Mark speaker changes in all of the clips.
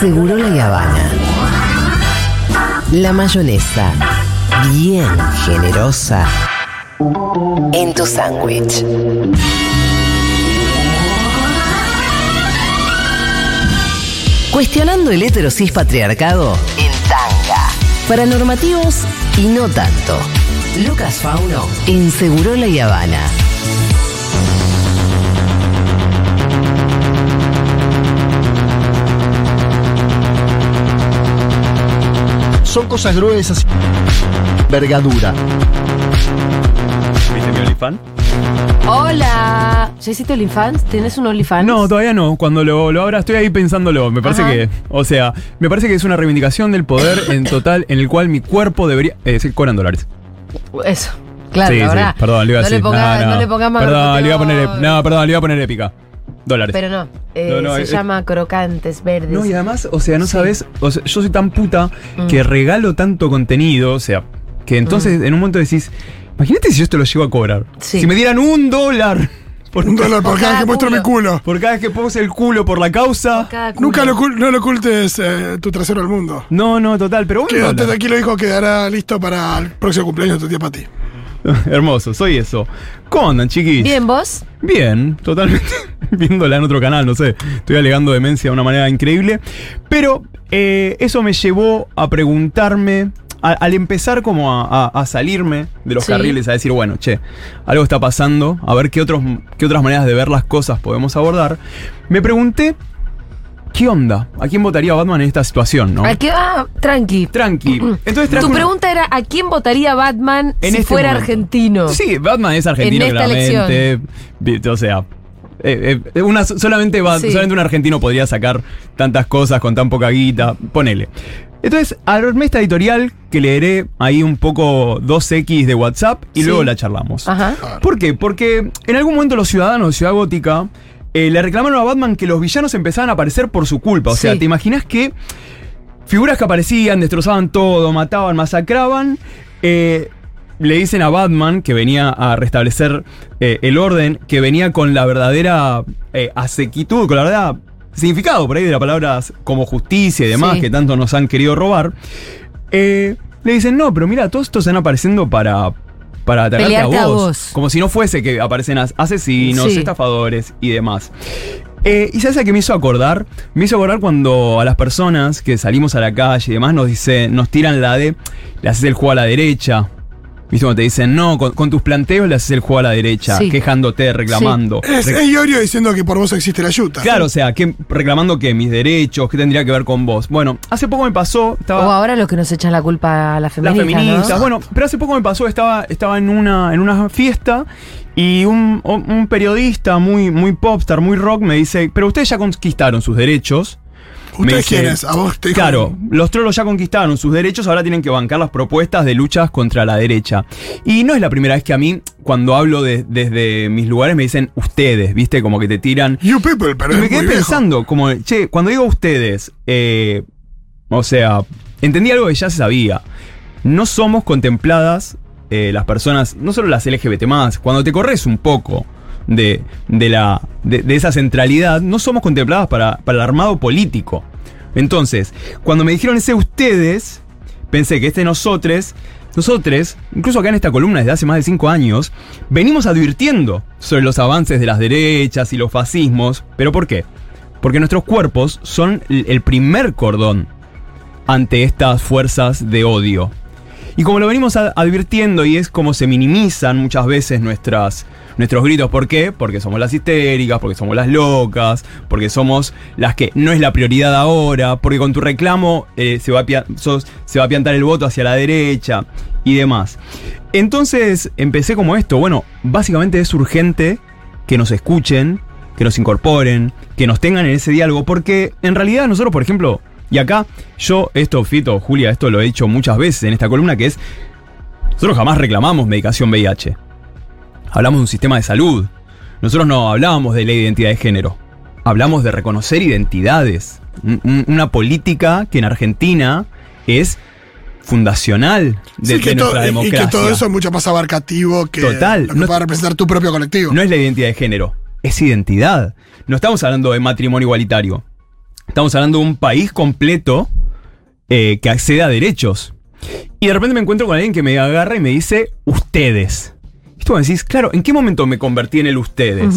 Speaker 1: Seguro la Habana. La mayonesa, bien generosa, en tu sándwich. Cuestionando el heterosis patriarcado en tanga. Para normativos y no tanto. Lucas Fauno en Segurola y Habana.
Speaker 2: Son cosas gruesas. Vergadura.
Speaker 3: ¿Viste mi OnlyFans?
Speaker 4: Hola. ¿Ya hiciste OnlyFans? ¿Tenés un OnlyFans?
Speaker 3: No, todavía no. Cuando lo, lo abra, estoy ahí pensándolo. Me parece
Speaker 4: Ajá.
Speaker 3: que. O sea, me parece que es una reivindicación del poder en total en el cual mi cuerpo debería. Eh, sí, cobran dólares.
Speaker 4: Eso. Claro,
Speaker 3: sí,
Speaker 4: la
Speaker 3: sí. Perdón, le iba a
Speaker 4: no
Speaker 3: decir.
Speaker 4: Le ponga,
Speaker 3: no,
Speaker 4: no.
Speaker 3: no.
Speaker 4: le pongas más
Speaker 3: Perdón, le iba a poner. No, perdón, le iba a poner épica. Dólares.
Speaker 4: Pero no. eh,
Speaker 3: No, no,
Speaker 4: se
Speaker 3: eh,
Speaker 4: llama crocantes verdes.
Speaker 3: No, y además, o sea, no
Speaker 4: Sí.
Speaker 3: sabes, o sea, yo soy tan puta
Speaker 4: Mm.
Speaker 3: que regalo tanto contenido, o sea, que entonces en un momento decís, imagínate si yo esto lo llego a cobrar.
Speaker 4: Sí.
Speaker 3: Si me dieran un dólar por,
Speaker 5: Un dólar por
Speaker 4: Por
Speaker 5: cada vez que muestro mi
Speaker 4: culo.
Speaker 3: por cada vez que puse el culo por la causa.
Speaker 5: Nunca lo, no lo ocultes eh, tu trasero al mundo.
Speaker 3: No, no, total, pero un
Speaker 5: Quédate tranquilo, hijo, quedará listo para el próximo cumpleaños de tu tía Pati.
Speaker 3: Hermoso, soy eso. ¿Cómo andan, chiquis?
Speaker 4: Bien, ¿vos?
Speaker 3: Bien, totalmente. Viéndola en otro canal, no sé. Estoy alegando demencia de una manera increíble. Pero eh, eso me llevó a preguntarme, a- al empezar como a, a- a salirme de los
Speaker 4: Sí.
Speaker 3: carriles, a decir, bueno, che, algo está pasando, a ver qué, otros, qué otras maneras de ver las cosas podemos abordar. Me pregunté, ¿qué onda? ¿A quién votaría Batman en esta situación, no?
Speaker 4: ¿A qué? Ah, tranqui.
Speaker 3: Tranqui. Entonces traje
Speaker 4: Tu
Speaker 3: una-
Speaker 4: pregunta era: ¿a quién votaría Batman
Speaker 3: en
Speaker 4: si
Speaker 3: este
Speaker 4: fuera
Speaker 3: momento.
Speaker 4: argentino?
Speaker 3: Sí, Batman es argentino,
Speaker 4: En esta
Speaker 3: claramente. Vi- O sea. Eh, eh, una, solamente,
Speaker 4: Sí.
Speaker 3: solamente un argentino podría sacar tantas cosas con tan poca guita. Ponele. Entonces, armé esta editorial que leeré ahí un poco 2X de WhatsApp y
Speaker 4: Sí.
Speaker 3: luego la charlamos.
Speaker 4: Ajá.
Speaker 3: ¿Por qué? Porque en algún momento los ciudadanos de Ciudad Gótica eh, le reclamaron a Batman que los villanos empezaban a aparecer por su culpa. O sea. ¿te imaginas que figuras que aparecían, destrozaban todo, mataban, masacraban? eh, le dicen a Batman que venía a restablecer eh, el orden, que venía con la verdadera eh, asequitud, con la verdad significado por ahí de las palabras como justicia y demás
Speaker 4: Sí.
Speaker 3: que tanto nos han querido robar. Eh, le dicen, no, pero mira, todos estos están apareciendo para, para atacarte a vos. Como si no fuese que aparecen as- asesinos,
Speaker 4: Sí.
Speaker 3: estafadores y demás. Eh, ¿Y sabes a qué me hizo acordar? Me hizo acordar cuando a las personas que salimos a la calle y demás nos dice, nos tiran la de, le haces el juego a la derecha. ¿Viste cuando te dicen, no, con, con tus planteos le haces el juego a la derecha,
Speaker 4: Sí.
Speaker 3: quejándote, reclamando?
Speaker 5: Es, es Iorio diciendo que por vos existe la yuta.
Speaker 3: Claro, o sea, que, reclamando que mis derechos, qué tendría que ver con vos. Bueno, hace poco me pasó, estaba...
Speaker 4: O ahora los que nos echan la culpa a la
Speaker 3: Las
Speaker 4: feminista.
Speaker 3: feministas.
Speaker 4: ¿no?
Speaker 3: Bueno, pero hace poco me pasó, estaba, estaba en, una, en una fiesta y un, un periodista muy, muy popstar, muy rock, me dice, pero ustedes ya conquistaron sus derechos. Me
Speaker 5: ¿Ustedes
Speaker 3: dice,
Speaker 5: quiénes? ¿A vos te?
Speaker 3: Claro, los trolos ya conquistaron sus derechos, ahora tienen que bancar las propuestas de luchas contra la derecha. Y no es la primera vez que a mí, cuando hablo de- desde mis lugares, me dicen ustedes, ¿viste? Como que te tiran
Speaker 5: You people, pero
Speaker 3: y
Speaker 5: es
Speaker 3: me quedé
Speaker 5: viejo.
Speaker 3: pensando, como, che, cuando digo ustedes, eh, o sea, entendí algo que ya se sabía. No somos contempladas eh, las personas, no solo las LGBT cuando te corres un poco de, de la, de, de esa centralidad, no somos contempladas para, para el armado político. Entonces, cuando me dijeron ese ustedes, pensé que este nosotros, nosotros, incluso acá en esta columna desde hace más de cinco años, venimos advirtiendo sobre los avances de las derechas y los fascismos. ¿Pero por qué? Porque nuestros cuerpos son el primer cordón ante estas fuerzas de odio. Y como lo venimos advirtiendo y es como se minimizan muchas veces nuestras, nuestros gritos, ¿por qué? Porque somos las histéricas, porque somos las locas, porque somos las que no es la prioridad ahora, porque con tu reclamo eh, se, va a se va a piantar el voto hacia la derecha y demás. Entonces empecé como esto, bueno, básicamente es urgente que nos escuchen, que nos incorporen, que nos tengan en ese diálogo, porque en realidad nosotros, por ejemplo, y acá yo, esto, Fito, Julia, esto lo he dicho muchas veces en esta columna, que es, nosotros jamás reclamamos medicación VIH. Hablamos de un sistema de salud. Nosotros no hablábamos de la identidad de género. Hablamos de reconocer identidades. Un- un- una política que en Argentina es fundacional de,
Speaker 5: Sí, que
Speaker 3: de
Speaker 5: to-
Speaker 3: nuestra democracia.
Speaker 5: Y que todo eso es mucho más abarcativo que
Speaker 3: Total,
Speaker 5: lo que
Speaker 3: no-
Speaker 5: pueda representar tu propio colectivo.
Speaker 3: No es la identidad de género, es identidad. No estamos hablando de matrimonio igualitario. Estamos hablando de un país completo eh, que accede a derechos. Y de repente me encuentro con alguien que me agarra y me dice, ustedes. Decís, claro, ¿en qué momento me convertí en el ustedes?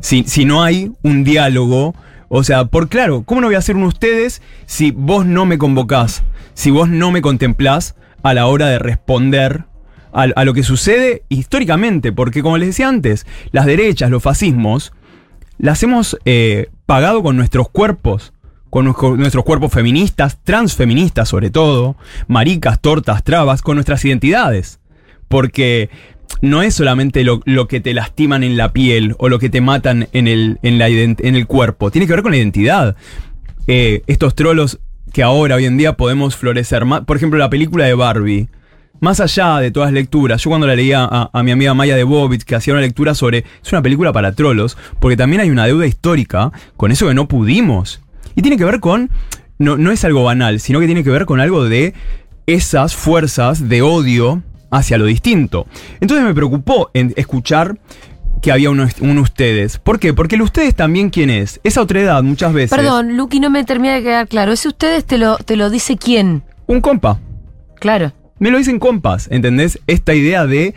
Speaker 3: si, si no hay un diálogo. O sea, por claro, ¿cómo no voy a hacer un ustedes si vos no me convocás? Si vos no me contemplás a la hora de responder a, a lo que sucede históricamente. Porque como les decía antes, las derechas, los fascismos, las hemos eh, pagado con nuestros cuerpos, con nuestro- nuestros cuerpos feministas, transfeministas sobre todo, maricas, tortas, trabas, con nuestras identidades. Porque no es solamente lo, lo que te lastiman en la piel o lo que te matan en el, en la en el cuerpo, tiene que ver con la identidad. Eh, estos trolos que ahora, hoy en día, podemos florecer. Por ejemplo, la película de Barbie. Más allá de todas las lecturas, yo cuando la leía a, mi amiga Maya de Bobitz, que hacía una lectura sobre. Es una película para trolos, porque también hay una deuda histórica con eso que no pudimos. Y tiene que ver con. No, no es algo banal, sino que tiene que ver con algo de esas fuerzas de odio hacia lo distinto. Entonces me preocupó en escuchar que había un, un ustedes. ¿Por qué? Porque el ustedes también, ¿quién es? Esa otredad muchas veces.
Speaker 4: Perdón, Luqui, no me termina de quedar claro. ¿Ese ustedes te lo, te lo dice quién?
Speaker 3: Un compa.
Speaker 4: Claro.
Speaker 3: Me lo dicen compas, ¿entendés? Esta idea de,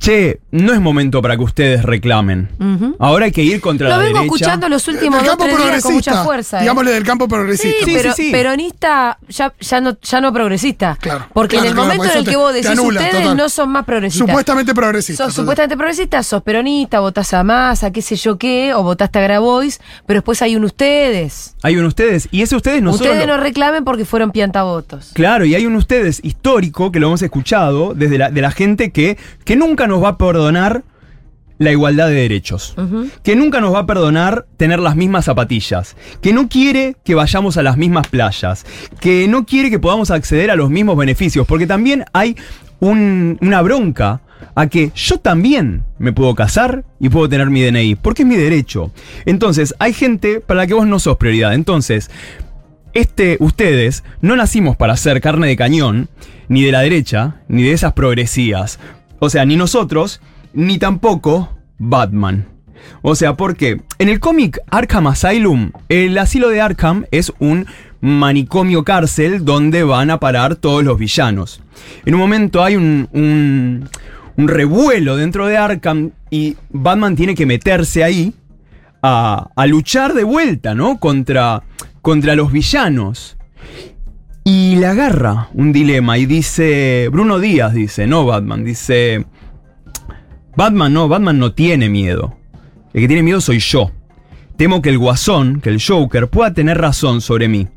Speaker 3: che, no es momento para que ustedes reclamen. Ahora hay que ir contra
Speaker 4: Lo
Speaker 3: la
Speaker 4: vengo
Speaker 3: derecha.
Speaker 4: escuchando los últimos dos tres días con mucha fuerza. ¿eh?
Speaker 5: Digámosle del campo progresista.
Speaker 3: Sí,
Speaker 4: pero
Speaker 3: sí, sí.
Speaker 4: peronista ya, ya, no, ya no progresista.
Speaker 5: Claro,
Speaker 4: Porque
Speaker 5: claro,
Speaker 4: en el
Speaker 5: claro,
Speaker 4: momento en el que vos decís
Speaker 5: anula,
Speaker 4: ustedes
Speaker 5: total.
Speaker 4: no son más progresistas.
Speaker 5: Supuestamente progresista.
Speaker 4: Sos supuestamente progresista, sos peronista, votás a Massa, qué sé yo qué, o votaste a Grabois, pero después hay un ustedes.
Speaker 3: Hay un ustedes, y ese ustedes nosotros...
Speaker 4: ustedes
Speaker 3: lo-
Speaker 4: no reclamen porque fueron piantavotos.
Speaker 3: Claro, y hay un ustedes histórico que lo hemos escuchado desde la, de la gente que, que nunca nos va a perdonar la igualdad de derechos. Que nunca nos va a perdonar tener las mismas zapatillas. Que no quiere que vayamos a las mismas playas. Que no quiere que podamos acceder a los mismos beneficios. Porque también hay un- una bronca a que yo también me puedo casar y puedo tener mi DNI. Porque es mi derecho. Entonces, hay gente para la que vos no sos prioridad. Entonces, este, ustedes no nacimos para ser carne de cañón, ni de la derecha, ni de esas progresías. O sea, ni nosotros, ni tampoco Batman. O sea, porque en el cómic Arkham Asylum, el asilo de Arkham es un manicomio cárcel donde van a parar todos los villanos. En un momento hay un, revuelo dentro de Arkham y Batman tiene que meterse ahí a, a luchar de vuelta, ¿no? Contra, contra los villanos. Y le agarra un dilema y dice, Bruno Díaz dice, no Batman, dice, Batman no, Batman no tiene miedo. El que tiene miedo soy yo. Temo que el guasón, que el Joker, pueda tener razón sobre mí.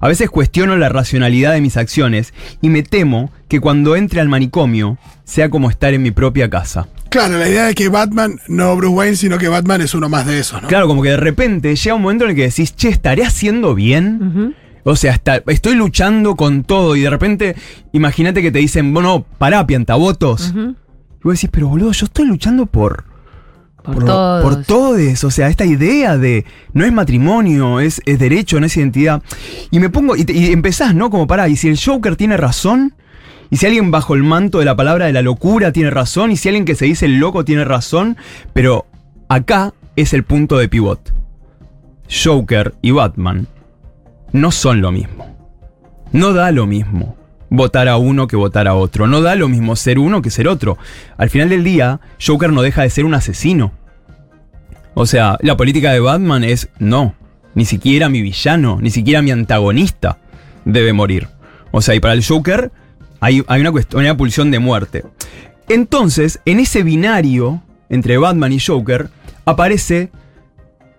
Speaker 3: A veces cuestiono la racionalidad de mis acciones y me temo que cuando entre al manicomio sea como estar en mi propia casa.
Speaker 5: Claro, la idea de que Batman, no Bruce Wayne, sino que Batman es uno más de esos, ¿no?
Speaker 3: Claro, como que de repente llega un momento en el que decís, che, ¿estaré haciendo bien? O sea, está- estoy luchando con todo y de repente, imagínate que te dicen, bueno, pará, piantavotos. Y vos decís, pero boludo, yo estoy luchando por...
Speaker 4: Por todos.
Speaker 3: por todes, o sea, esta idea de no es matrimonio, es, es derecho, no es identidad. Y me pongo, y, te- y empezás, ¿no? Como pará, y si el Joker tiene razón, y si alguien bajo el manto de la palabra de la locura tiene razón, y si alguien que se dice el loco tiene razón, pero acá es el punto de pivot. Joker y Batman no son lo mismo. No da lo mismo votar a uno que votar a otro. No da lo mismo ser uno que ser otro. Al final del día, Joker no deja de ser un asesino. O sea, la política de Batman es no. Ni siquiera mi villano, ni siquiera mi antagonista debe morir. O sea, y para el Joker hay, una cuestión, una pulsión de muerte. Entonces, en ese binario entre Batman y Joker, aparece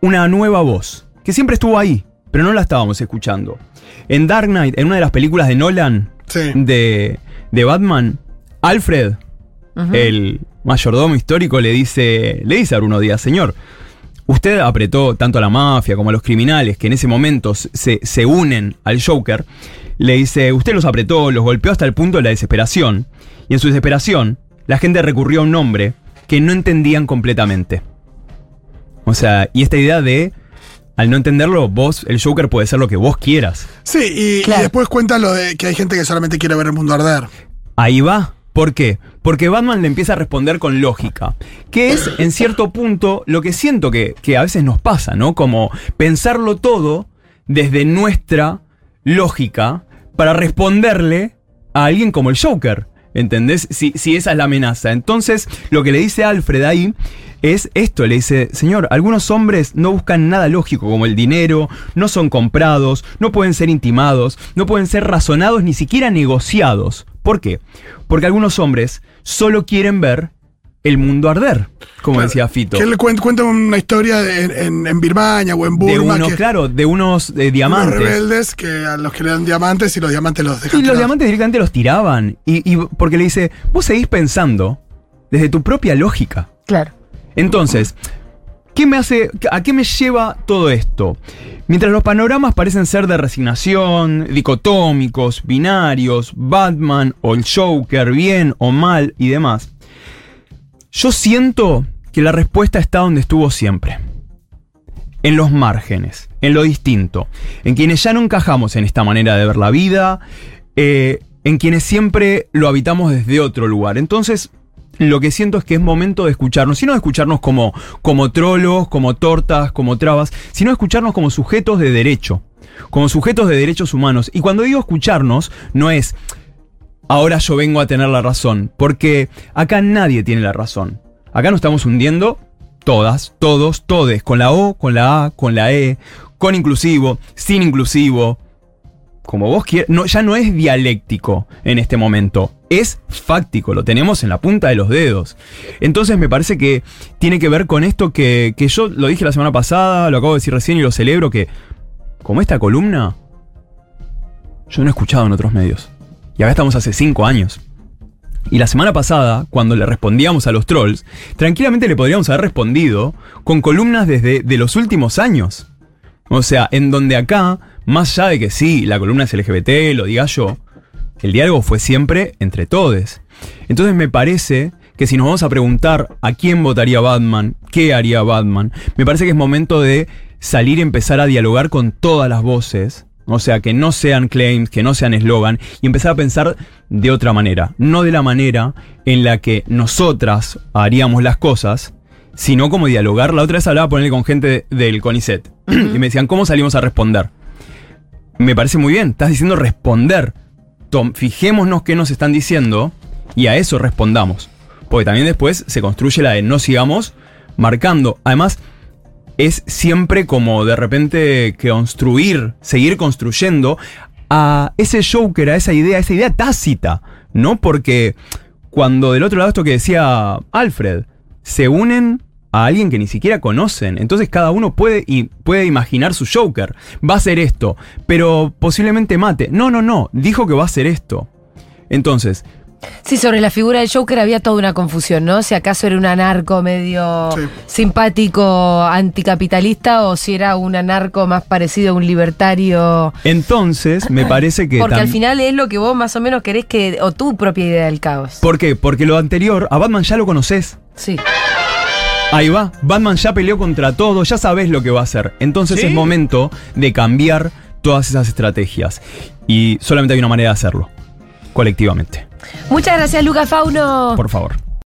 Speaker 3: una nueva voz, que siempre estuvo ahí, pero no la estábamos escuchando. En Dark Knight, en una de las películas de Nolan,
Speaker 5: Sí.
Speaker 3: de, de Batman, Alfred, el mayordomo histórico, le dice, le dice a Bruno Díaz, señor, usted apretó tanto a la mafia como a los criminales que en ese momento se, se unen al Joker. Le dice, usted los apretó, los golpeó hasta el punto de la desesperación. Y en su desesperación, la gente recurrió a un nombre que no entendían completamente. O sea, y esta idea de, al no entenderlo, vos, el Joker puede ser lo que vos quieras.
Speaker 5: Sí, y, después cuenta lo de que hay gente que solamente quiere ver el mundo arder.
Speaker 3: Ahí va. ¿Por qué? Porque Batman le empieza a responder con lógica, que es en cierto punto lo que siento que, que a veces nos pasa, ¿no? Como pensarlo todo desde nuestra lógica para responderle a alguien como el Joker. ¿Entendés? Si, si esa es la amenaza. Entonces, lo que le dice Alfred ahí es esto, le dice, señor, algunos hombres no buscan nada lógico como el dinero, no son comprados, no pueden ser intimados, no pueden ser razonados ni siquiera negociados. ¿Por qué? Porque algunos hombres solo quieren ver el mundo arder, como decía Fito.
Speaker 5: Que le cuenta, cuenta una historia de- en, Birmania o en
Speaker 3: De
Speaker 5: Burma.
Speaker 3: unos,
Speaker 5: que,
Speaker 3: claro, de unos eh,
Speaker 5: unos
Speaker 3: diamantes.
Speaker 5: rebeldes que a los que le dan diamantes y los diamantes los dejan.
Speaker 3: Y los diamantes directamente los tiraban. Y, y porque le dice, vos seguís pensando desde tu propia lógica.
Speaker 4: Claro.
Speaker 3: Entonces, ¿qué me hace, ¿a qué me lleva todo esto? Mientras los panoramas parecen ser de resignación, dicotómicos, binarios, Batman o el Joker, bien o mal y demás, yo siento que la respuesta está donde estuvo siempre. En los márgenes, en lo distinto, en quienes ya no encajamos en esta manera de ver la vida, eh, en quienes siempre lo habitamos desde otro lugar. Entonces, lo que siento es que es momento de escucharnos, y no de escucharnos como, como trolos, como tortas, como trabas, sino de escucharnos como sujetos de derecho, como sujetos de derechos humanos. Y cuando digo escucharnos, no es ahora yo vengo a tener la razón, porque acá nadie tiene la razón. Acá nos estamos hundiendo todas, todos, todes, con la O, con la A, con la E, con inclusivo, sin inclusivo, como vos quieras, no, ya no es dialéctico en este momento, es fáctico, lo tenemos en la punta de los dedos. Entonces me parece que tiene que ver con esto que, que yo lo dije la semana pasada, lo acabo de decir recién y lo celebro, que como esta columna, yo no he escuchado en otros medios. Y acá estamos hace cinco años. Y la semana pasada, cuando le respondíamos a los trolls, tranquilamente le podríamos haber respondido con columnas desde de los últimos años. O sea, en donde acá, más allá de que sí, la columna es LGBT, lo diga yo, el diálogo fue siempre entre todos. Entonces me parece que si nos vamos a preguntar a quién votaría Batman, qué haría Batman, me parece que es momento de salir y empezar a dialogar con todas las voces. O sea, que no sean claims, que no sean eslogan, y empezar a pensar de otra manera. No de la manera en la que nosotras haríamos las cosas, sino como dialogar. La otra vez hablaba ponerle con gente del CONICET. y me decían, ¿cómo salimos a responder? Me parece muy bien, estás diciendo responder. Tom, fijémonos qué nos están diciendo y a eso respondamos. Porque también después se construye la de no sigamos marcando. Además, es siempre como de repente construir, seguir construyendo a ese Joker, a esa idea, a esa idea tácita, ¿no? Porque cuando del otro lado esto que decía Alfred, se unen a alguien que ni siquiera conocen, entonces cada uno puede, y puede imaginar su Joker, va a ser esto, pero posiblemente mate. No, no, no, dijo que va a ser esto. Entonces,
Speaker 4: Sí, sobre la figura del Joker había toda una confusión, ¿no? Si acaso era un anarco medio
Speaker 5: Sí.
Speaker 4: simpático, anticapitalista, o si era un anarco más parecido a un libertario.
Speaker 3: entonces me parece que...
Speaker 4: Porque al final es lo que vos más o menos querés que. o tu propia idea del caos.
Speaker 3: ¿Por qué? Porque lo anterior, a Batman ya lo conoces.
Speaker 4: Sí.
Speaker 3: Ahí va, Batman ya peleó contra todo, ya sabes lo que va a hacer. Entonces
Speaker 5: ¿Sí?
Speaker 3: es momento de cambiar todas esas estrategias. Y solamente hay una manera de hacerlo. Colectivamente.
Speaker 4: Muchas gracias, Lucas Fauno.
Speaker 3: Por favor.